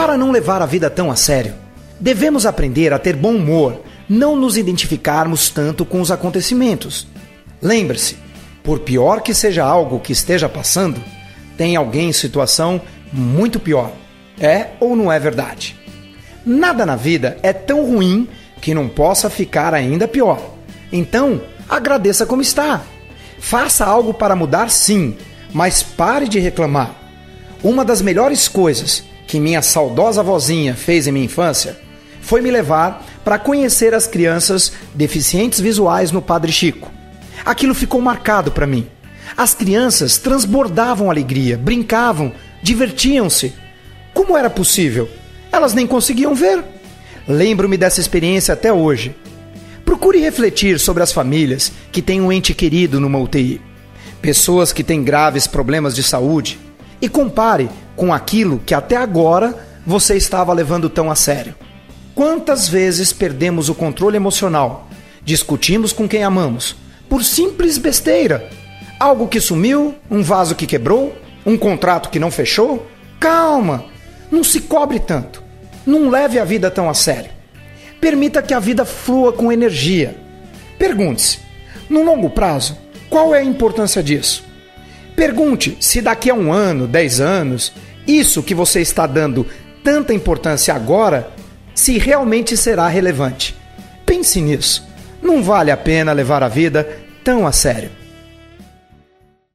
Para não levar a vida tão a sério, devemos aprender a ter bom humor, não nos identificarmos tanto com os acontecimentos. Lembre-se, por pior que seja algo que esteja passando, tem alguém em situação muito pior. É ou não é verdade? Nada na vida é tão ruim que não possa ficar ainda pior. Então, agradeça como está. Faça algo para mudar, sim, mas pare de reclamar. Uma das melhores coisas que minha saudosa vozinha fez em minha infância foi me levar para conhecer as crianças deficientes visuais no Padre Chico. Aquilo ficou marcado para mim. As crianças transbordavam alegria, brincavam, divertiam-se. Como era possível? Elas nem conseguiam ver. Lembro-me dessa experiência até hoje. Procure refletir sobre as famílias que têm um ente querido numa UTI, pessoas que têm graves problemas de saúde, e compare com aquilo que até agora você estava levando tão a sério. Quantas vezes perdemos o controle emocional, discutimos com quem amamos, por simples besteira? Algo que sumiu, um vaso que quebrou, um contrato que não fechou? Calma! Não se cobre tanto. Não leve a vida tão a sério. Permita que a vida flua com energia. Pergunte-se: no longo prazo, qual é a importância disso? Pergunte se daqui a um ano, dez anos, isso que você está dando tanta importância agora, se realmente será relevante. Pense nisso. Não vale a pena levar a vida tão a sério.